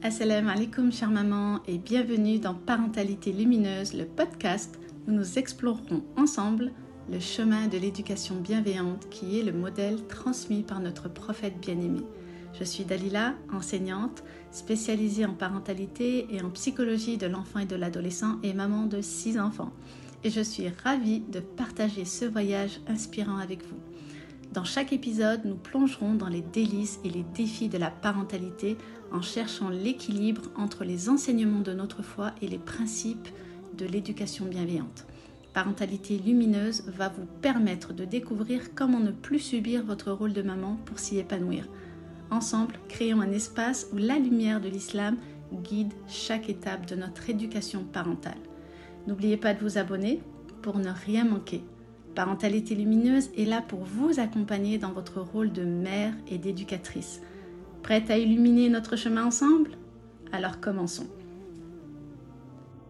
Assalamu alaikum chère maman et bienvenue dans Parentalité Lumineuse, le podcast où nous explorerons ensemble le chemin de l'éducation bienveillante qui est le modèle transmis par notre prophète bien-aimé. Je suis Dalila, enseignante, spécialisée en parentalité et en psychologie de l'enfant et de l'adolescent et maman de six enfants. Et je suis ravie de partager ce voyage inspirant avec vous. Dans chaque épisode, nous plongerons dans les délices et les défis de la parentalité en cherchant l'équilibre entre les enseignements de notre foi et les principes de l'éducation bienveillante. Parentalité lumineuse va vous permettre de découvrir comment ne plus subir votre rôle de maman pour s'y épanouir. Ensemble, créons un espace où la lumière de l'islam guide chaque étape de notre éducation parentale. N'oubliez pas de vous abonner pour ne rien manquer. Parentalité lumineuse est là pour vous accompagner dans votre rôle de mère et d'éducatrice. Prête à illuminer notre chemin ensemble? Alors commençons.